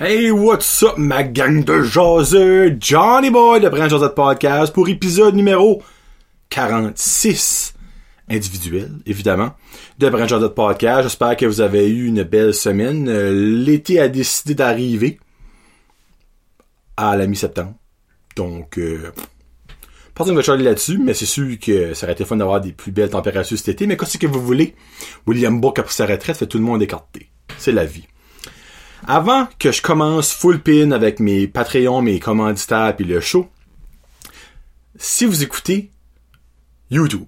Hey, what's up, ma gang de jaseux? Johnny Boy de Brand Josette Podcast pour épisode numéro 46 individuel, évidemment, de Brand Josette Podcast. J'espère que vous avez eu une belle semaine. Euh, L'été a décidé d'arriver à la mi-septembre. Donc, euh, personne ne là-dessus, mais c'est sûr que ça aurait été fun d'avoir des plus belles températures cet été. Mais qu'est-ce que vous voulez? William Book, après sa retraite, fait tout le monde écarté. C'est la vie. Avant que je commence full pin avec mes Patreons, mes commanditaires puis le show, si vous écoutez YouTube,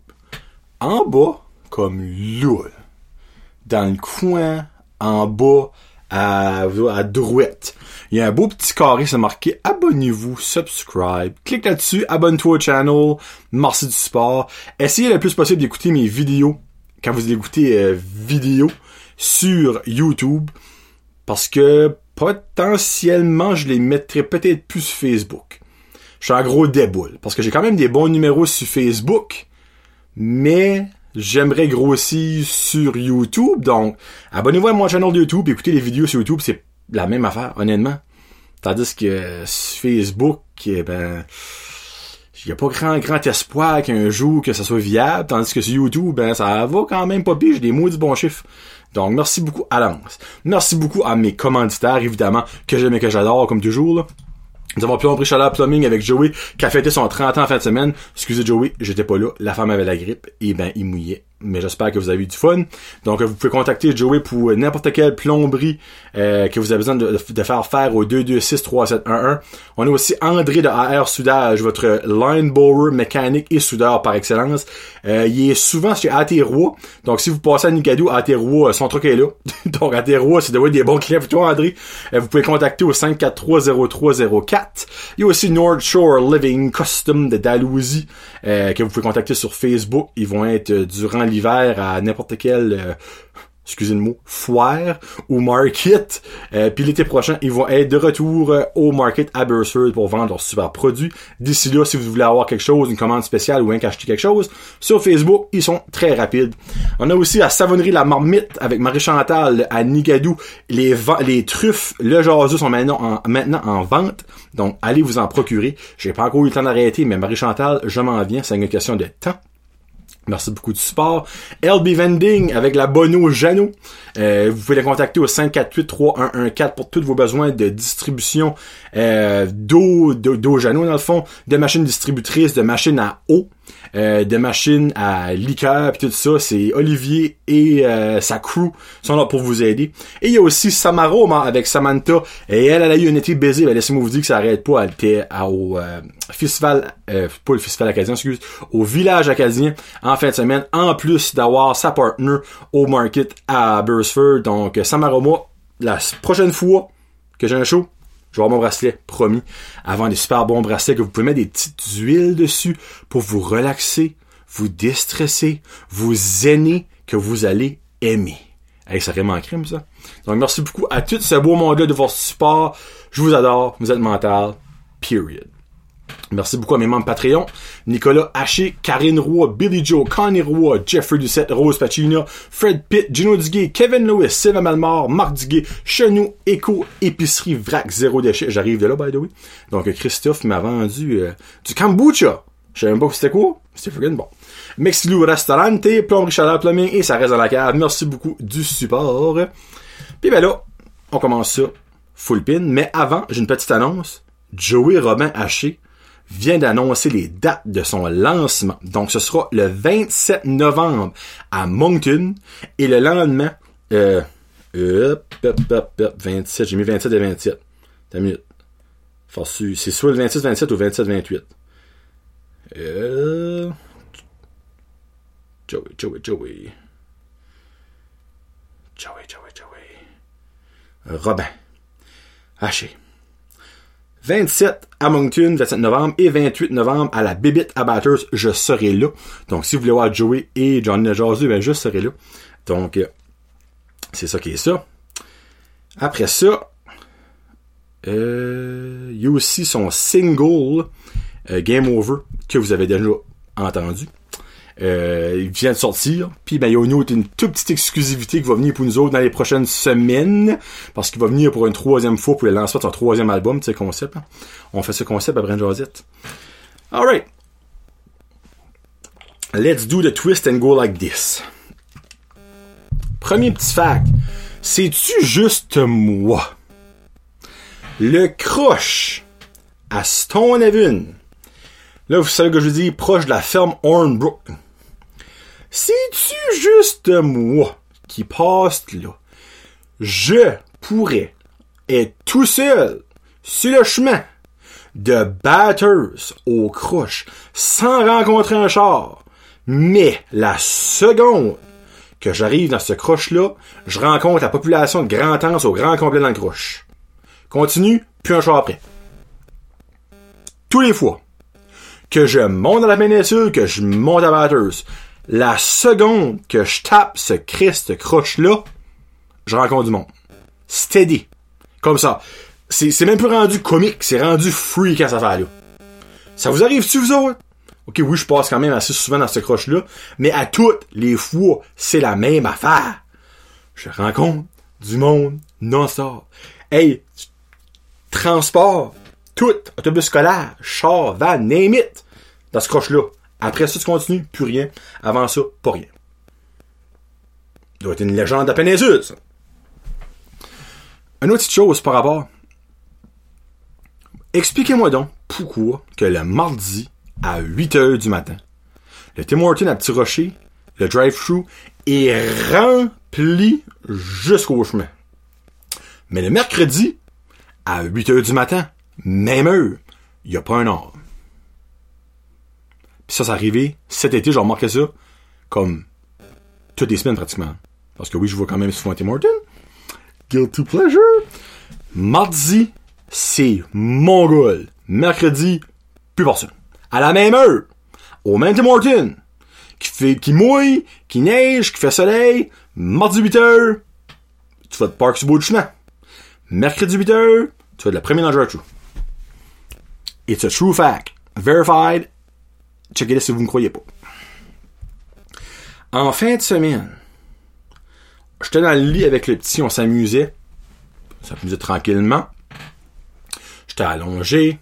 en bas, comme là, dans le coin, en bas, à, à droite, il y a un beau petit carré, c'est marqué abonnez-vous, subscribe. Clique là-dessus, abonne-toi au channel, merci du support. Essayez le plus possible d'écouter mes vidéos quand vous écoutez euh, vidéo sur YouTube parce que potentiellement je les mettrais peut-être plus sur Facebook. Je suis un gros déboule parce que j'ai quand même des bons numéros sur Facebook, mais j'aimerais grossir sur YouTube. Donc, abonnez-vous à mon channel YouTube, écoutez les vidéos sur YouTube, c'est la même affaire, honnêtement. Tandis que sur Facebook, eh ben, il n'y a pas grand, grand espoir qu'un jour que ça soit viable, tandis que sur YouTube, ben, ça va quand même pas pire, j'ai des maudits bons chiffres. Donc, merci beaucoup à Lance. Merci beaucoup à mes commanditaires, évidemment, que j'aime et que j'adore, comme toujours, là. Nous avons plomberie chaleur plumbing avec Joey, qui a fêté son 30 ans en fin de semaine. Excusez Joey, j'étais pas là. La femme avait la grippe. Et ben, il mouillait. Mais j'espère que vous avez eu du fun. Donc, vous pouvez contacter Joey pour n'importe quelle plomberie euh, que vous avez besoin de, de faire faire au 226-3711. On a aussi André de AR Soudage, votre line borer mécanique et soudeur par excellence. Euh, il est souvent chez AT-Roi. Donc, si vous passez à Nigadou, AT-Roi, son truc est là. Donc, AT-Roi, c'est de des bons clients pour toi, André. Euh, vous pouvez contacter au 543-0304. Il y a aussi North Shore Living Custom de Dalhousie euh, que vous pouvez contacter sur Facebook. Ils vont être euh, durant l'hiver à n'importe quel euh, excusez le mot, foire ou market. Euh, puis l'été prochain, ils vont être de retour euh, au market à Bursford pour vendre leurs super produits. D'ici là, si vous voulez avoir quelque chose, une commande spéciale ou un acheter quelque chose, sur Facebook, ils sont très rapides. On a aussi la savonnerie La Marmite avec Marie-Chantal à Nigadou. Les, les truffes, le jaseux sont maintenant en, maintenant en vente. Donc, allez vous en procurer. J'ai pas encore eu le temps d'arrêter, mais Marie-Chantal, je m'en viens. C'est une question de temps. Merci beaucoup du support. LB Vending avec la Bono Jano. Euh, vous pouvez les contacter au 548-3114 pour tous vos besoins de distribution euh, d'eau, d'eau Jano dans le fond, de machines distributrices, de machines à eau. Euh, de machines à liqueur puis tout ça, c'est Olivier et euh, sa crew sont là pour vous aider. Et il y a aussi Samaroma avec Samantha et elle, elle a eu un été baisé, ben, laissez-moi vous dire que ça arrête pas, elle était au euh, festival, euh, pas le festival acadien, excuse, au village acadien en fin de semaine, en plus d'avoir sa partner au market à Bursford. Donc Samaroma, la prochaine fois que j'ai un show, je vais avoir mon bracelet, promis. Avant des super bons bracelets que vous pouvez mettre des petites huiles dessus pour vous relaxer, vous déstresser, vous zéner, que vous allez aimer. Hey, ça vraiment en crime, ça. Donc, merci beaucoup à tout ce beau monde-là de votre support. Je vous adore. Vous êtes mental. Period. Merci beaucoup à mes membres Patreon. Nicolas Haché, Karine Roy, Billy Joe, Connie Roy, Jeffrey Doucette, Rose Pacina, Fred Pitt, Gino Duguay, Kevin Lewis, Sylvain Malmort, Marc Duguay, Chenou, Echo, Épicerie, Vrac, Zéro Déchet. J'arrive de là, by the way. Donc, Christophe m'a vendu euh, du kombucha. Je savais même pas c'était quoi. C'était freaking bon. Mexilou Restaurante, Plomberie Chaleur Plumbing et ça reste dans la cave. Merci beaucoup du support. Puis ben là, on commence ça full pin. Mais avant, j'ai une petite annonce. Joey Robin Haché vient d'annoncer les dates de son lancement. Donc, ce sera le 27 novembre à Moncton et le lendemain, euh, hop, hop, hop, hop, 27, j'ai mis 27 et 27. T'as. C'est soit le 26, 27 ou 27, 28. Euh... Joey, Joey, Joey. Joey, Joey, Joey. Robin. Haché. 27 à Moncton, 27 novembre, et 28 novembre à la Bibit Abatters, je serai là. Donc, si vous voulez voir Joey et Johnny Najazou, ben, je serai là. Donc, euh, c'est ça qui est ça. Après ça, euh, il y a aussi son single euh, Game Over que vous avez déjà entendu. Euh, il vient de sortir. Puis ben, il y a une, toute petite exclusivité qui va venir pour nous autres dans les prochaines semaines. Parce qu'il va venir pour une troisième fois pour le lancement de son troisième album, sais, concept. Hein. On fait ce concept à Brand Josette. Alright. Let's do the twist and go like this. Premier petit fact. C'est-tu juste moi? Le croche à Stone. Là, vous savez que je dis proche de la ferme Hornbrook. C'est-tu juste moi qui passe là? Je pourrais être tout seul sur le chemin de Batters au croche sans rencontrer un char. Mais la seconde que j'arrive dans ce croche-là, je rencontre la population de Grand-Anse au grand complet dans le croche. Continue, puis un char après. Tous les fois que je monte dans la péninsule, que je monte à Batters, la seconde que je tape ce Christ croche-là, je rencontre du monde. Steady. Comme ça. C'est même plus rendu comique, c'est rendu freak à cette affaire-là. Ça vous arrive-tu, vous autres? Ok, oui, je passe quand même assez souvent dans ce croche-là, mais à toutes les fois, c'est la même affaire. Je rencontre du monde non-stop. Hey, transport, tout, autobus scolaire, char, van, name it, dans ce croche-là. Après ça, tu continues, plus rien. Avant ça, pas rien. Ça doit être une légende de la péninsule, ça. Une autre petite chose par rapport. Expliquez-moi donc pourquoi que le mardi à 8 heures du matin, le Tim Horton à Petit Rocher, le drive-thru, est rempli jusqu'au chemin. Mais le mercredi, à 8 heures du matin, même heure, il n'y a pas un homme. Ça, c'est arrivé cet été, j'ai remarqué ça, comme toutes les semaines pratiquement. Parce que oui, je vois quand même souvent Tim Horton. Guilty pleasure. Mardi, c'est Mongol. Mercredi, plus personne. À la même heure, au même Tim qui fait, qui mouille, qui neige, qui fait soleil, mardi 8 heures, tu vas te parker sur le bout du chemin. Mercredi 8 heures, tu vas de la première dans le It's a true fact. Verified. Checkez-le si vous ne croyez pas. En fin de semaine, j'étais dans le lit avec le petit, on s'amusait. On s'amusait tranquillement. J'étais allongé.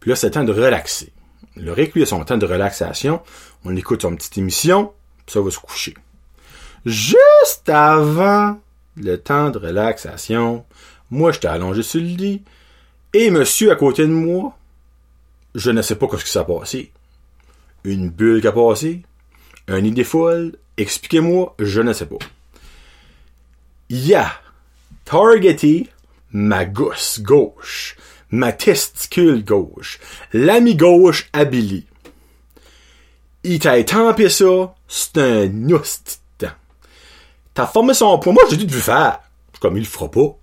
Puis là, c'est temps de relaxer. Le récuit son temps de relaxation. On écoute son petite émission. Puis ça va se coucher. Juste avant le temps de relaxation, moi, j'étais allongé sur le lit. Et monsieur à côté de moi, je ne sais pas ce qui s'est passé. Une bulle qui a passé? Un idée folle? Expliquez-moi, je ne sais pas. Il a targeté ma gousse gauche, ma testicule gauche, l'ami gauche à Billy. Il t'a étampé ça, c'est un ostitan. T'as formé son poids, moi j'ai dit de lui faire. Comme il le fera pas.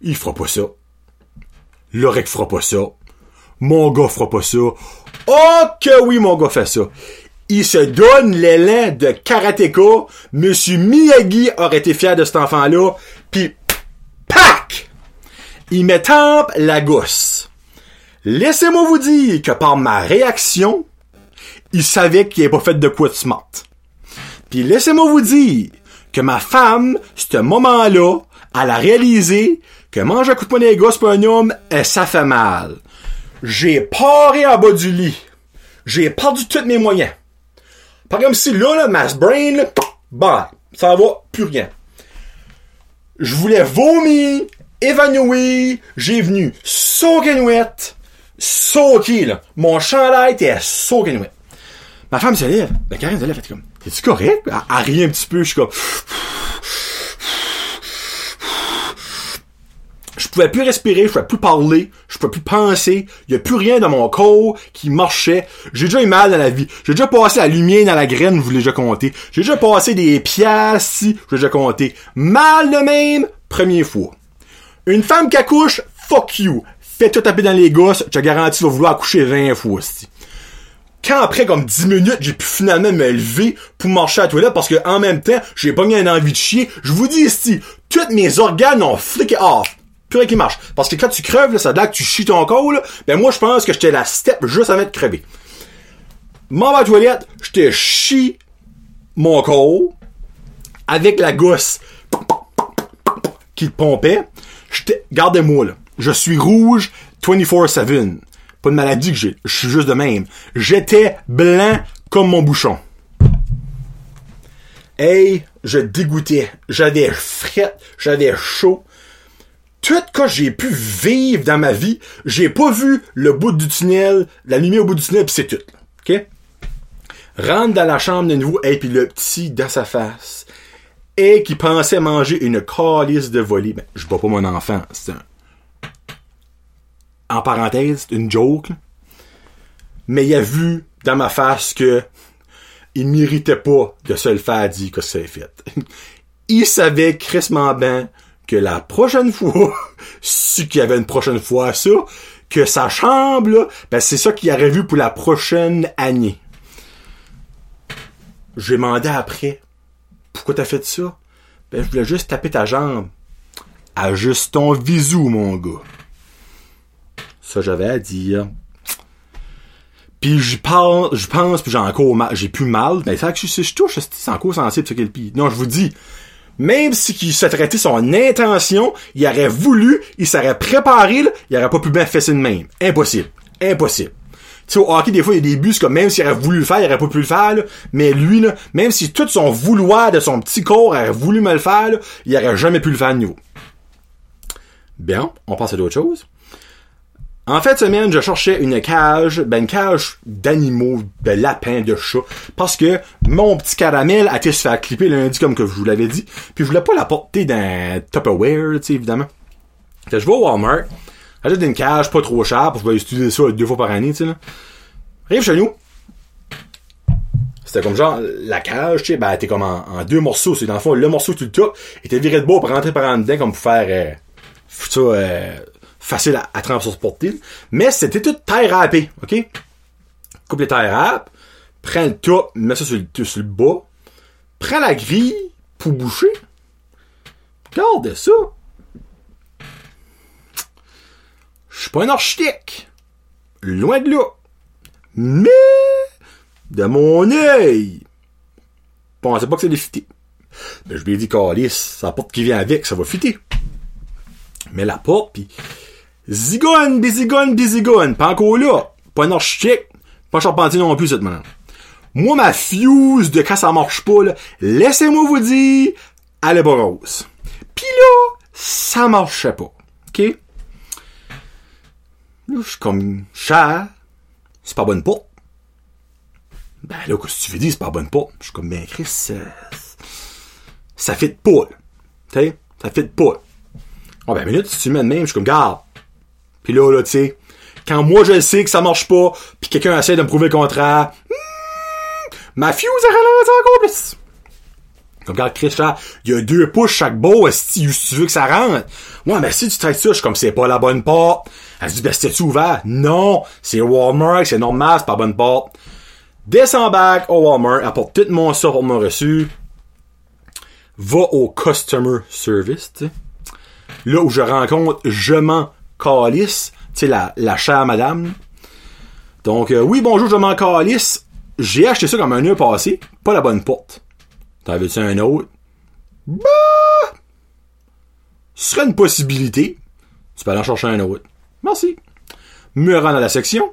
Il fera pas ça. L'orec fera pas ça. Mon gars fera pas ça. Oh que oui, mon gars fait ça. Il se donne l'élan de karatéka. Monsieur Miyagi aurait été fier de cet enfant-là. Puis, pac! Il me tampe la gousse. Laissez-moi vous dire que par ma réaction, il savait qu'il n'avait pas fait de quoi de smart. Puis laissez-moi vous dire que ma femme, ce moment-là, elle a réalisé que manger un coup de poing des gosses pour un homme, ça fait mal. J'ai paré en bas du lit. J'ai perdu tous mes moyens. Par comme si là, là, ma brain, là, bah, ça va, plus rien. Je voulais vomir, évanouir, j'ai venu sauganouette, sauter, là. Mon chandail était sauganouette. Ma femme se lève. Ben, Karine se lève, elle fait comme, t'es-tu correct? Elle, un petit peu, je suis comme, je pouvais plus respirer, je pouvais plus parler, je pouvais plus penser, il y a plus rien dans mon corps qui marchait. J'ai déjà eu mal dans la vie. J'ai déjà passé la lumière dans la graine, vous l'avez déjà compté. J'ai déjà passé des pièces, si, je l'ai déjà compté. Mal de même, première fois. Une femme qui accouche, fuck you. Fais-toi taper dans les gosses, je te garantis, tu vas vouloir accoucher 20 fois, si. Quand après comme 10 minutes, j'ai pu finalement me lever pour marcher à la toilette parce que en même temps, j'ai pas mis une envie de chier, je vous dis ici, tous mes organes ont flické off qui marche. Parce que quand tu creves, ça a que tu chies ton là, ben moi, je pense que j'étais la step juste avant de crever. m'en vais à la toilette, te chie mon corps avec la gosse qui pompait. Gardez-moi, là. Je suis rouge 24-7. Pas de maladie que j'ai. Je suis juste de même. J'étais blanc comme mon bouchon. Hey, je dégoûtais. J'avais fret, j'avais chaud. Tout que j'ai pu vivre dans ma vie, j'ai pas vu le bout du tunnel, la lumière au bout du tunnel, pis c'est tout. OK? Rentre dans la chambre de nouveau, et puis le petit dans sa face. Et qui pensait manger une calice de volée. Ben, je vois pas mon enfant. C'est un... En parenthèse, c'est une joke. Mais il a vu dans ma face que il méritait pas de se le faire dire que c'est fait. il savait crissement bien que la prochaine fois, si qu'il y avait une prochaine fois ça, que sa chambre, ben c'est ça qu'il aurait vu pour la prochaine année. J'ai demandé après, pourquoi t'as fait ça? Ben, je voulais juste taper ta jambe. Ajuste ton visou, mon gars. Ça, j'avais à dire. Puis je pense, je pense, puis j'ai encore mal, j'ai plus mal. Ben, ça que je, je touche, c'est encore sensible, ce qu'il Non, je vous dis, même si s'est traité son intention, il aurait voulu, il serait préparé, il aurait pas pu bien fesser de même. Impossible. Impossible. Tu sais, au hockey, des fois, il y a des buts comme même s'il aurait voulu le faire, il aurait pas pu le faire. Mais lui, là, même si tout son vouloir de son petit corps aurait voulu me le faire, il aurait jamais pu le faire de nouveau. Bien, on passe à d'autres choses. En fait, semaine, je cherchais une cage, ben une cage d'animaux, de lapins, de chats, parce que mon petit caramel a été se faire clipper lundi comme que je vous l'avais dit, puis je voulais pas la porter dans Tupperware, tu sais, évidemment. Fait je vais au Walmart, j'achète une cage pas trop chère, que je vais utiliser ça deux fois par année, tu sais, là. Chez nous. C'était comme genre, la cage, tu sais, ben, était comme en, deux morceaux, c'est dans le fond, le morceau tout le top, était viré de bois pour rentrer par en dedans, comme pour faire, euh, ça, euh, facile à, transporter. Mais c'était tout taille râpée, OK? Coupe les tailles râpes, prends le top, mets ça sur le, sur le bas, prends la grille pour boucher. Regarde ça. Je suis pas un architecte. Loin de là. Mais, de mon œil, pensais pas que c'était fité. Ben, je lui ai dit, Calice, la porte qui vient avec, ça va fitter. Mais la porte, pis Zigone, bizigone, bizigone. Pas encore là. Pas un architecte. Pas charpentier non plus, cette manière. Moi, ma fuse de quand ça marche pas, laissez-moi vous dire, elle est rose. Pis là, ça marchait pas. OK? Là, je suis comme, cher. C'est pas bonne porte. Ben là, qu'est-ce que tu veux dire, c'est pas bonne porte? Je suis comme, ben Chris, euh, ça fit pas, là. T'sais? Ça fit pas. Oh ben minute, si tu mets de même, je suis comme, garde. Puis là, là, tu sais, quand moi je sais que ça marche pas, puis quelqu'un essaie de me prouver le contraire, hmm, ma fuse a ralenti encore plus. Comme quand Chris il y a deux pouces chaque beau, si tu veux que ça rentre. Ouais, mais si tu traites ça, je suis comme c'est pas la bonne porte. Elle dit, ben c'était-tu ouvert? Non, c'est Walmart, c'est normal, c'est pas la bonne porte. Descends back au Walmart, apporte tout mon ça pour mon reçu. Va au customer service, tu sais. Là où je rencontre, je m'en calice, tu sais, la, la chère madame. Donc, euh, oui, bonjour, je m'en calice. J'ai acheté ça comme un heure passé, pas la bonne porte. T'en veux-tu un autre? Bah! Ce serait une possibilité. Tu peux aller en chercher un autre. Merci. Me rendre à la section.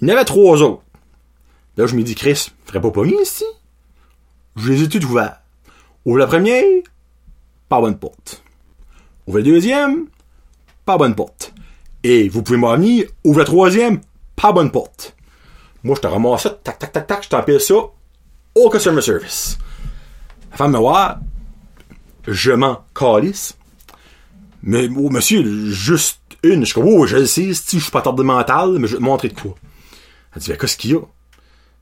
Il y en avait trois autres. Là, je me dis, Chris, ferais pas pas ici? Je les ai toutes ouverts. Ouvre la première, pas bonne porte. Ouvre la deuxième, pas bonne porte. Et vous pouvez m'en venir, ouvre la troisième, pas bonne porte. Moi, je te ramasse ça, tac, tac, tac, tac, je t'empile ça au customer service. La femme me voit, je m'en calisse. Mais, oh, monsieur, juste une. Je suis comme, oh, je le sais, si je suis pas de mental, mais je vais te montrer de quoi. Elle dit, ben, qu'est-ce qu'il y a?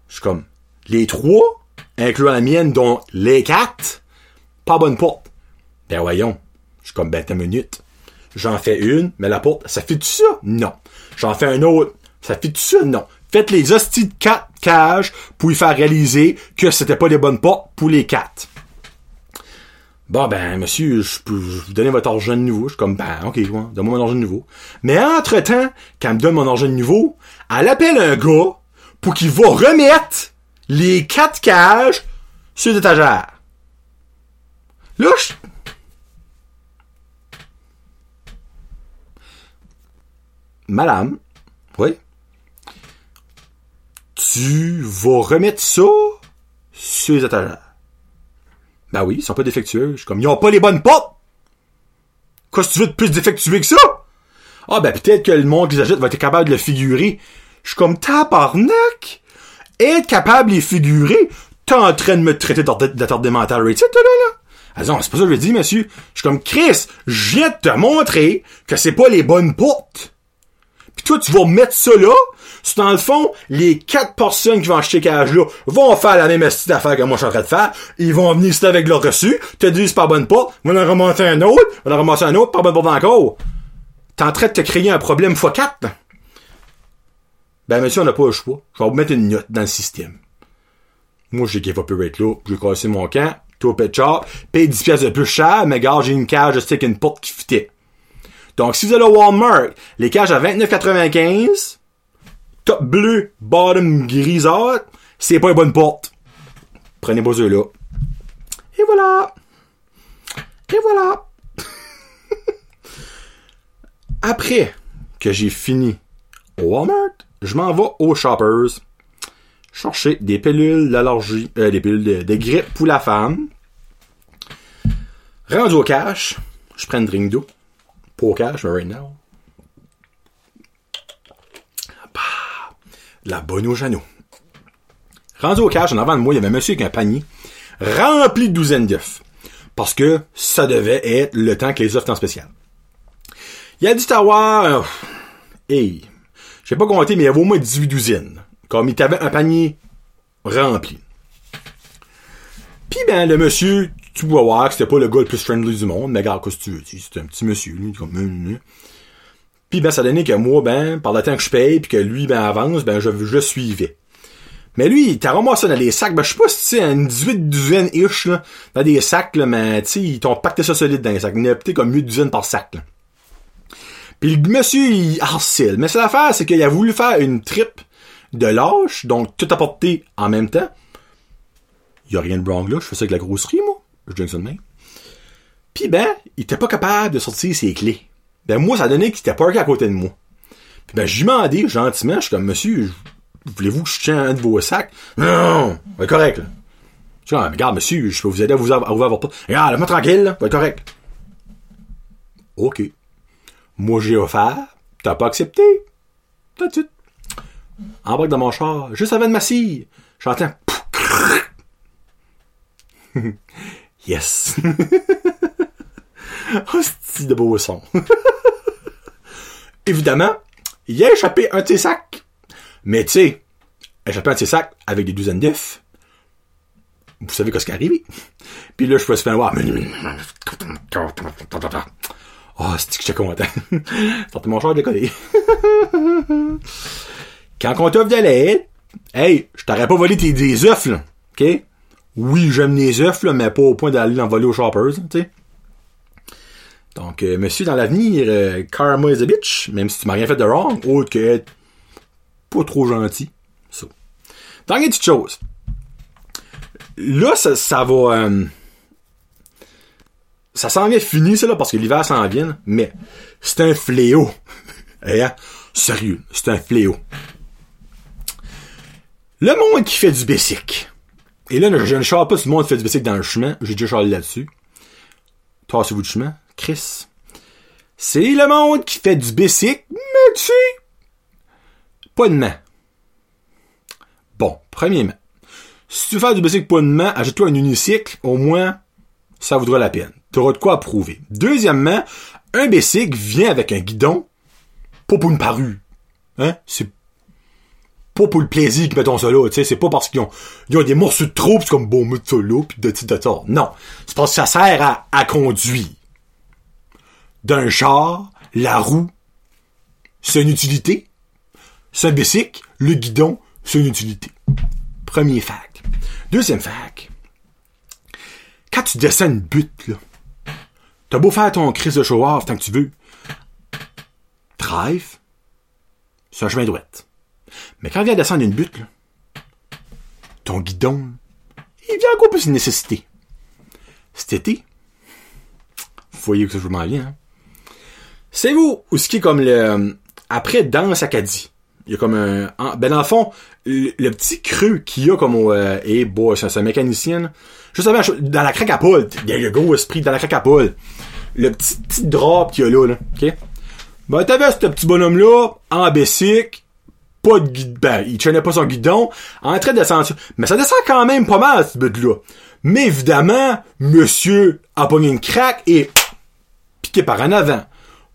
Je suis comme, les trois, incluant la mienne, dont les quatre, pas bonne porte. Ben, voyons. Je suis comme, ben, t'as minute. J'en fais une, mais la porte, ça fait tout ça? Non. J'en fais un autre. Ça fait tout ça? Non. Faites les hosties de quatre cages pour y faire réaliser que c'était pas les bonnes portes pour les quatre. Bon, ben, monsieur, je peux vous donner votre argent de nouveau. Je suis comme, ben, ok, ouais, donne-moi mon argent de nouveau. Mais entre-temps, quand elle me donne mon argent de nouveau, elle appelle un gars pour qu'il va remettre les quatre cages sur l'étagère. Là, je... Madame, oui, tu vas remettre ça sur les étagères. Ben oui, ils sont pas défectueux. Je suis comme, ils ont pas les bonnes portes! Qu'est-ce que tu veux de plus défectueux que ça? Ah ben peut-être que le monde qui les achète va être capable de le figurer. Je suis comme, tabarnak! Être capable de les figurer, t'es en train de me traiter d'attardé mental right, là, là? Ah c'est pas ça que je dis, monsieur. Je suis comme, Chris, je viens de te montrer que c'est pas les bonnes portes. Puis toi, tu vas mettre ça là, c'est dans le fond, les quatre personnes qui vont acheter cage là vont faire la même petite affaire que moi je suis en train de faire. Ils vont venir ici avec leur reçu, te disent par bonne porte, vont en remonter un autre, vont en ramasser un autre, par bonne porte encore. T'es en train de te créer un problème x4. Ben monsieur, on n'a pas le choix. Je vais vous mettre une note dans le système. Moi, j'ai give up être là, j'ai cassé mon camp, tout pet shop, paye 10 pièces de plus cher, mais gars, j'ai une cage de stick une porte qui fitait. Donc, si vous allez au Walmart, les cages à 29,95, top bleu, bottom grisâtre, c'est pas une bonne porte. Prenez vos œufs là. Et voilà. Et voilà. Après que j'ai fini au Walmart, je m'en vais au Shoppers chercher des pilules d'allergie, euh, des pilules de, grippe pour la femme. Rendu au cash, je prends une drink d'eau. Au cash, mais right now. Bah, la bonne au Jeannot. Rendu au cash, en avant de moi, il y avait un monsieur avec un panier rempli de douzaines d'œufs. Parce que ça devait être le temps que les œufs étaient en spécial. Il y a du avoir, euh, hey, j'ai pas compté, mais il y avait au moins 18 douzaines. Comme il avait un panier rempli. Puis ben, le monsieur, tu vois voir que c'était pas le gars le plus friendly du monde, mais regarde, qu'est-ce que tu veux, c'était un petit monsieur, lui, comme, euh, euh. Puis ben, ça donnait que moi, ben, par le temps que je paye, puis que lui, ben, avance, ben, je, je suivais. Mais lui, il t'a ramassé dans des sacs, ben, je sais pas si c'est une 18 douzaines ish, là, dans des sacs, là, mais, tu sais, ils t'ont pacté ça solide dans les sacs. Il y a peut-être comme 8 douzaines par sac, là. Puis le monsieur, il harcèle. Mais c'est l'affaire, c'est qu'il a voulu faire une trip de lâche, donc tout apporté en même temps. Il y a rien de wrong là, je fais ça avec la grosserie, moi. Puis ben, il était pas capable de sortir ses clés. Ben moi, ça donnait qu'il était parké à côté de moi. Puis ben, j'ai demandé gentiment, je suis comme, monsieur, voulez-vous que je tienne un de vos sacs? Non, non, correct, là. Je suis comme, regarde, monsieur, je peux vous aider à vous votre porte. Regarde, moi tranquille, là, va être correct. OK. Moi, j'ai offert, t'as pas accepté. Tout de suite. Embarque dans mon char, juste avant de m'assire. J'entends. yes. Hostie de beau son. Évidemment, il a échappé un de ses sacs. Mais tu sais, échappé un de ses sacs avec des douzaines d'œufs. Vous savez qu'est-ce qui est arrivé? Puis là, je me suis fait voir. Oh, c'est que j'étais content? Sortez mon char de décoller. Quand on t'offre de l'aide, hey, je t'aurais pas volé tes des œufs, là. OK? Oui, j'aime les œufs, là, mais pas au point d'aller en voler aux shoppers, tu sais. Donc, euh, monsieur, dans l'avenir, euh, karma is a bitch, même si tu m'as rien fait de wrong, autre que pas trop gentil. Ça. Tant une petite chose. Là, ça, va... Euh, ça s'en vient fini, ça, là, parce que l'hiver s'en vient, mais c'est un fléau. hein? Sérieux, c'est un fléau. Le monde qui fait du basic. Et là, je ne charle pas si le monde fait du basic dans le chemin. J'ai déjà charlé là-dessus. Tassez-vous du chemin. Chris. C'est le monde qui fait du basic, mais tu sais, pas de main. Bon, premièrement, si tu fais du basic pas de main, achète-toi un unicycle, au moins, ça vaudra la peine. Tu auras de quoi prouver. Deuxièmement, un basic vient avec un guidon, pas pour une parure. Hein? C'est pas pour le plaisir qu'ils mettent ça là, tu sais, c'est pas parce qu'ils ont, ils ont des morceaux de trop, c'est comme bon, mettre ça là, pis de de ça. Non. C'est parce que ça sert à, à conduire. D'un char, la roue, c'est une utilité. C'est un bicycle, le guidon, c'est une utilité. Premier fac. Deuxième fac. Quand tu descends une butte, là, t'as beau faire ton crise de show-off tant que tu veux. Drive, c'est un chemin droit Mais quand il vient descendre une butte, là, ton guidon, il vient encore plus une nécessité. Cet été, vous voyez que ça je m'en viens, hein? C'est vous, ou ce qui est comme le, après Danse Acadie. Il y a comme un, ben dans le fond, le, petit creux qu'il y a comme au, euh, hey boy, c'est un mécanicien. Juste avant, dans la craque à poule, il y a le gros esprit dans la craque à poule. Le petit, petit drop qu'il y a là, là, ok? Ben, t'avais ce petit bonhomme-là, en basic, pas de guide, ben, il tenait pas son guidon, en train de descendre. Mais ça descend quand même pas mal, ce but-là. Mais évidemment, monsieur a pogné une craque et piqué par en avant.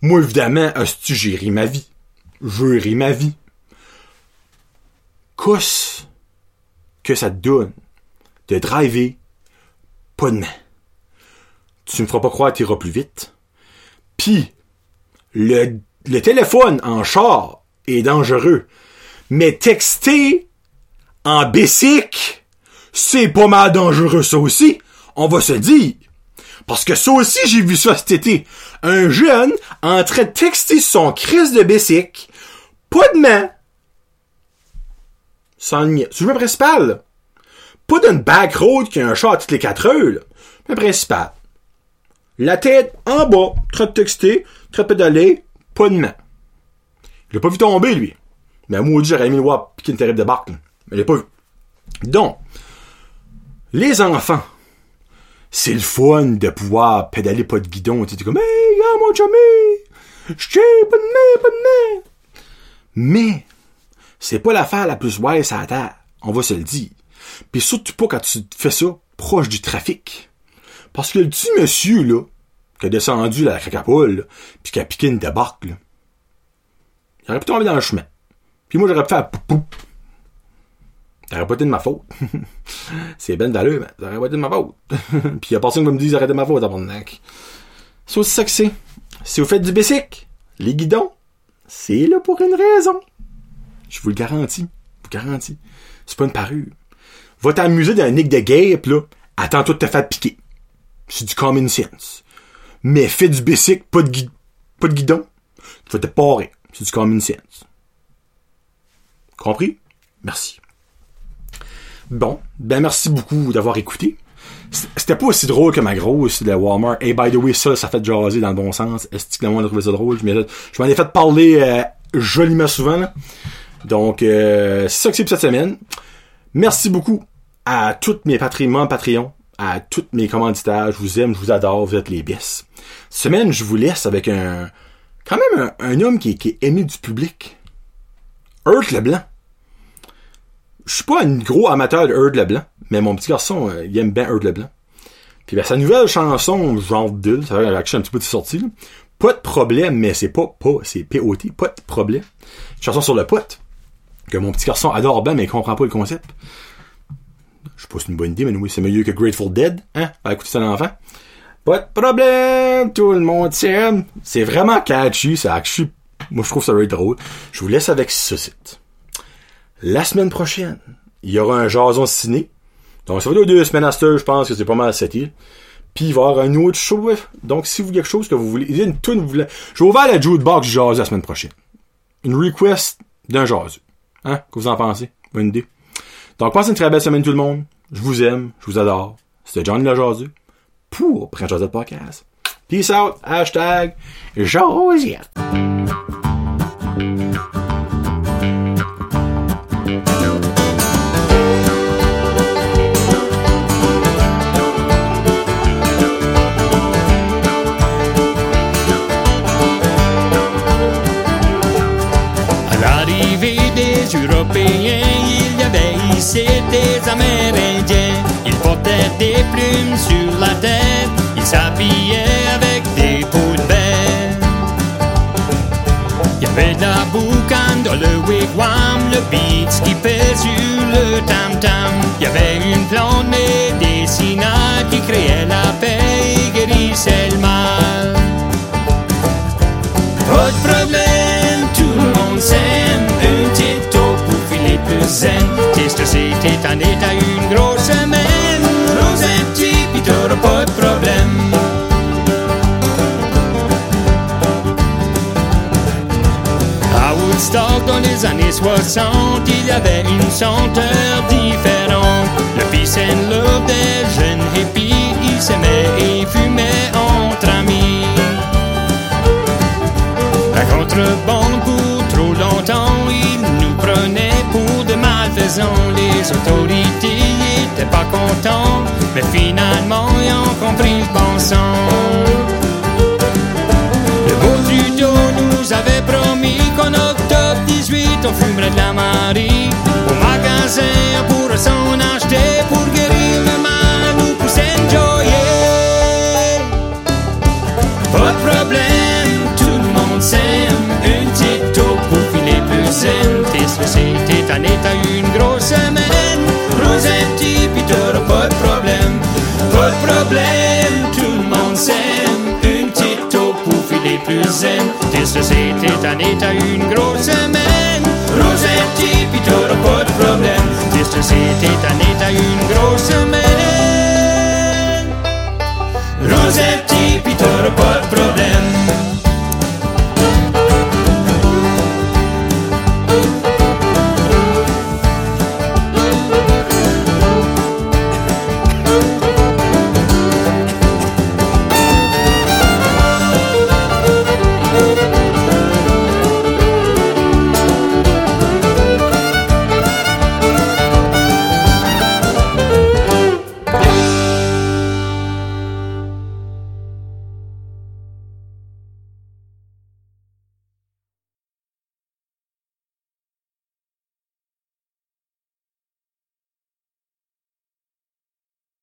Moi, évidemment, hostie, j'ai ri ma vie. J'ai ri ma vie. Qu'est-ce que ça te donne de driver pas de main? Tu me feras pas croire que t'iras plus vite. Puis, le, le téléphone en char est dangereux. Mais texter en basic, c'est pas mal dangereux ça aussi. On va se dire. Parce que ça aussi, j'ai vu ça cet été. Un jeune en train de texter son crise de basic, pas de main, sans nier. C'est le principal. Pas d'une back road qui a un chat toutes les quatre heures. Là. Le principal. La tête en bas, très texté, très pédalé, pas de main. Je l'ai pas vu tomber, lui. Mais moi, j'aurais aimé le voir piquer une terrible de barque. Mais je l'ai pas vu. Donc, les enfants, c'est le fun de pouvoir pédaler pas de guidon. Tu comme, hey, gars, mon chumé! J'tiens, pas de main, pas de main! Mais, c'est pas l'affaire la plus wise à la terre. On va se le dire. Puis surtout pas quand tu fais ça proche du trafic. Parce que le petit monsieur, là, qui a descendu la cracapoule, puis qui a piqué une débarque, là, il aurait pu tomber dans le chemin. Puis moi, j'aurais pu faire poupou. Ça aurait pas été de ma faute. c'est ben d'allure, mais ça aurait pas été de ma faute. puis y a personne qui me dit de ma faute, tabarnak. C'est aussi ça que c'est. Si vous faites du basic, les guidons, c'est là pour une raison. Je vous le garantis. Je vous garantis. C'est pas une parure. Va t'amuser d'un nick de gape, là. Attends-toi de te faire piquer. C'est du common sense. Mais fais du basic, pas de, pas de guidon. Tu vas te parer. C'est du common sense. Compris? Merci. Bon, ben merci beaucoup d'avoir écouté. C'était pas aussi drôle que ma grosse de Walmart. Et by the way, ça, ça fait jaser dans le bon sens. Est-ce que le monde a trouvé ça drôle? Je m'en ai fait parler euh, joliment souvent. Donc, euh, c'est ça que c'est pour cette semaine. Merci beaucoup à tous mes patrimoines Patreon, à tous mes commanditaires. Je vous aime, je vous adore, vous êtes les best. Cette semaine, je vous laisse avec un quand même un, homme qui, est aimé du public. Earth Leblanc. Je suis pas un gros amateur de Earth Leblanc, mais mon petit garçon, euh, aime bien Earth Leblanc. Puis ben, sa nouvelle chanson, genre d'île, ça va un petit peu de sortie. Pas de problème, mais c'est pas, pas, c'est P-O-T, pas de problème. Chanson sur le pote. Que mon petit garçon adore bien, mais il comprend pas le concept. Je sais une bonne idée, mais oui, c'est mieux que Grateful Dead, hein? À écouter ça l'enfant. Pas de problème, tout le monde s'aime. C'est vraiment catchy, ça catchy. Moi, je trouve ça very drôle. Je vous laisse avec ce site. La semaine prochaine, il y aura un jason ciné. Donc, ça va durer deux semaines à ce je pense que c'est pas mal à cette île. Puis il va y avoir un autre show. Donc, si vous avez quelque chose que vous voulez, il y a une tune vous voulez. Je vais ouvrir la jukebox jazz la semaine prochaine. Une request d'un jazz. Hein? Que vous en pensez? Bonne idée. Donc, passez une très belle semaine tout le monde. Je vous aime, je vous adore. C'était Johnny le Jazu pour Prince Josette Podcast. Peace out. Hashtag Josiette. Européens, il y avait ici des Amérindiens. Ils portaient des plumes sur le wigwam, le beat qui fait sur le tam-tam. Il y avait une plante médicinale qui créait la paix et guérissait le mal. Pas de problème, tout le monde s'aime, un petit zen. Qu'est-ce que c'était un état, une grosse semaine. Années 60, il y avait une senteur différente. Le peace and love des jeunes hippies, ils s'aimaient et fumaient entre amis. La contrebande pour trop longtemps, ils nous prenaient pour de malfaisants. Les autorités étaient pas contents, mais finalement ils ont compris le bon sens. Le beau Trudeau nous avait promis octobre 18 on fumerait de la Marie Au magasin on pourrait s'en acheter pour guérir le mal ou pour s'enjoyer. Pas de problème, tout le monde s'aime. Une petite taupe pour filer plus saine Tes sociétés t'en est à une filer plus zen Tes sociétés t'en est à une grosse semaine Rosette, pis t'auras pas de problème Tes sociétés t'en est à une grosse semaine Rosette,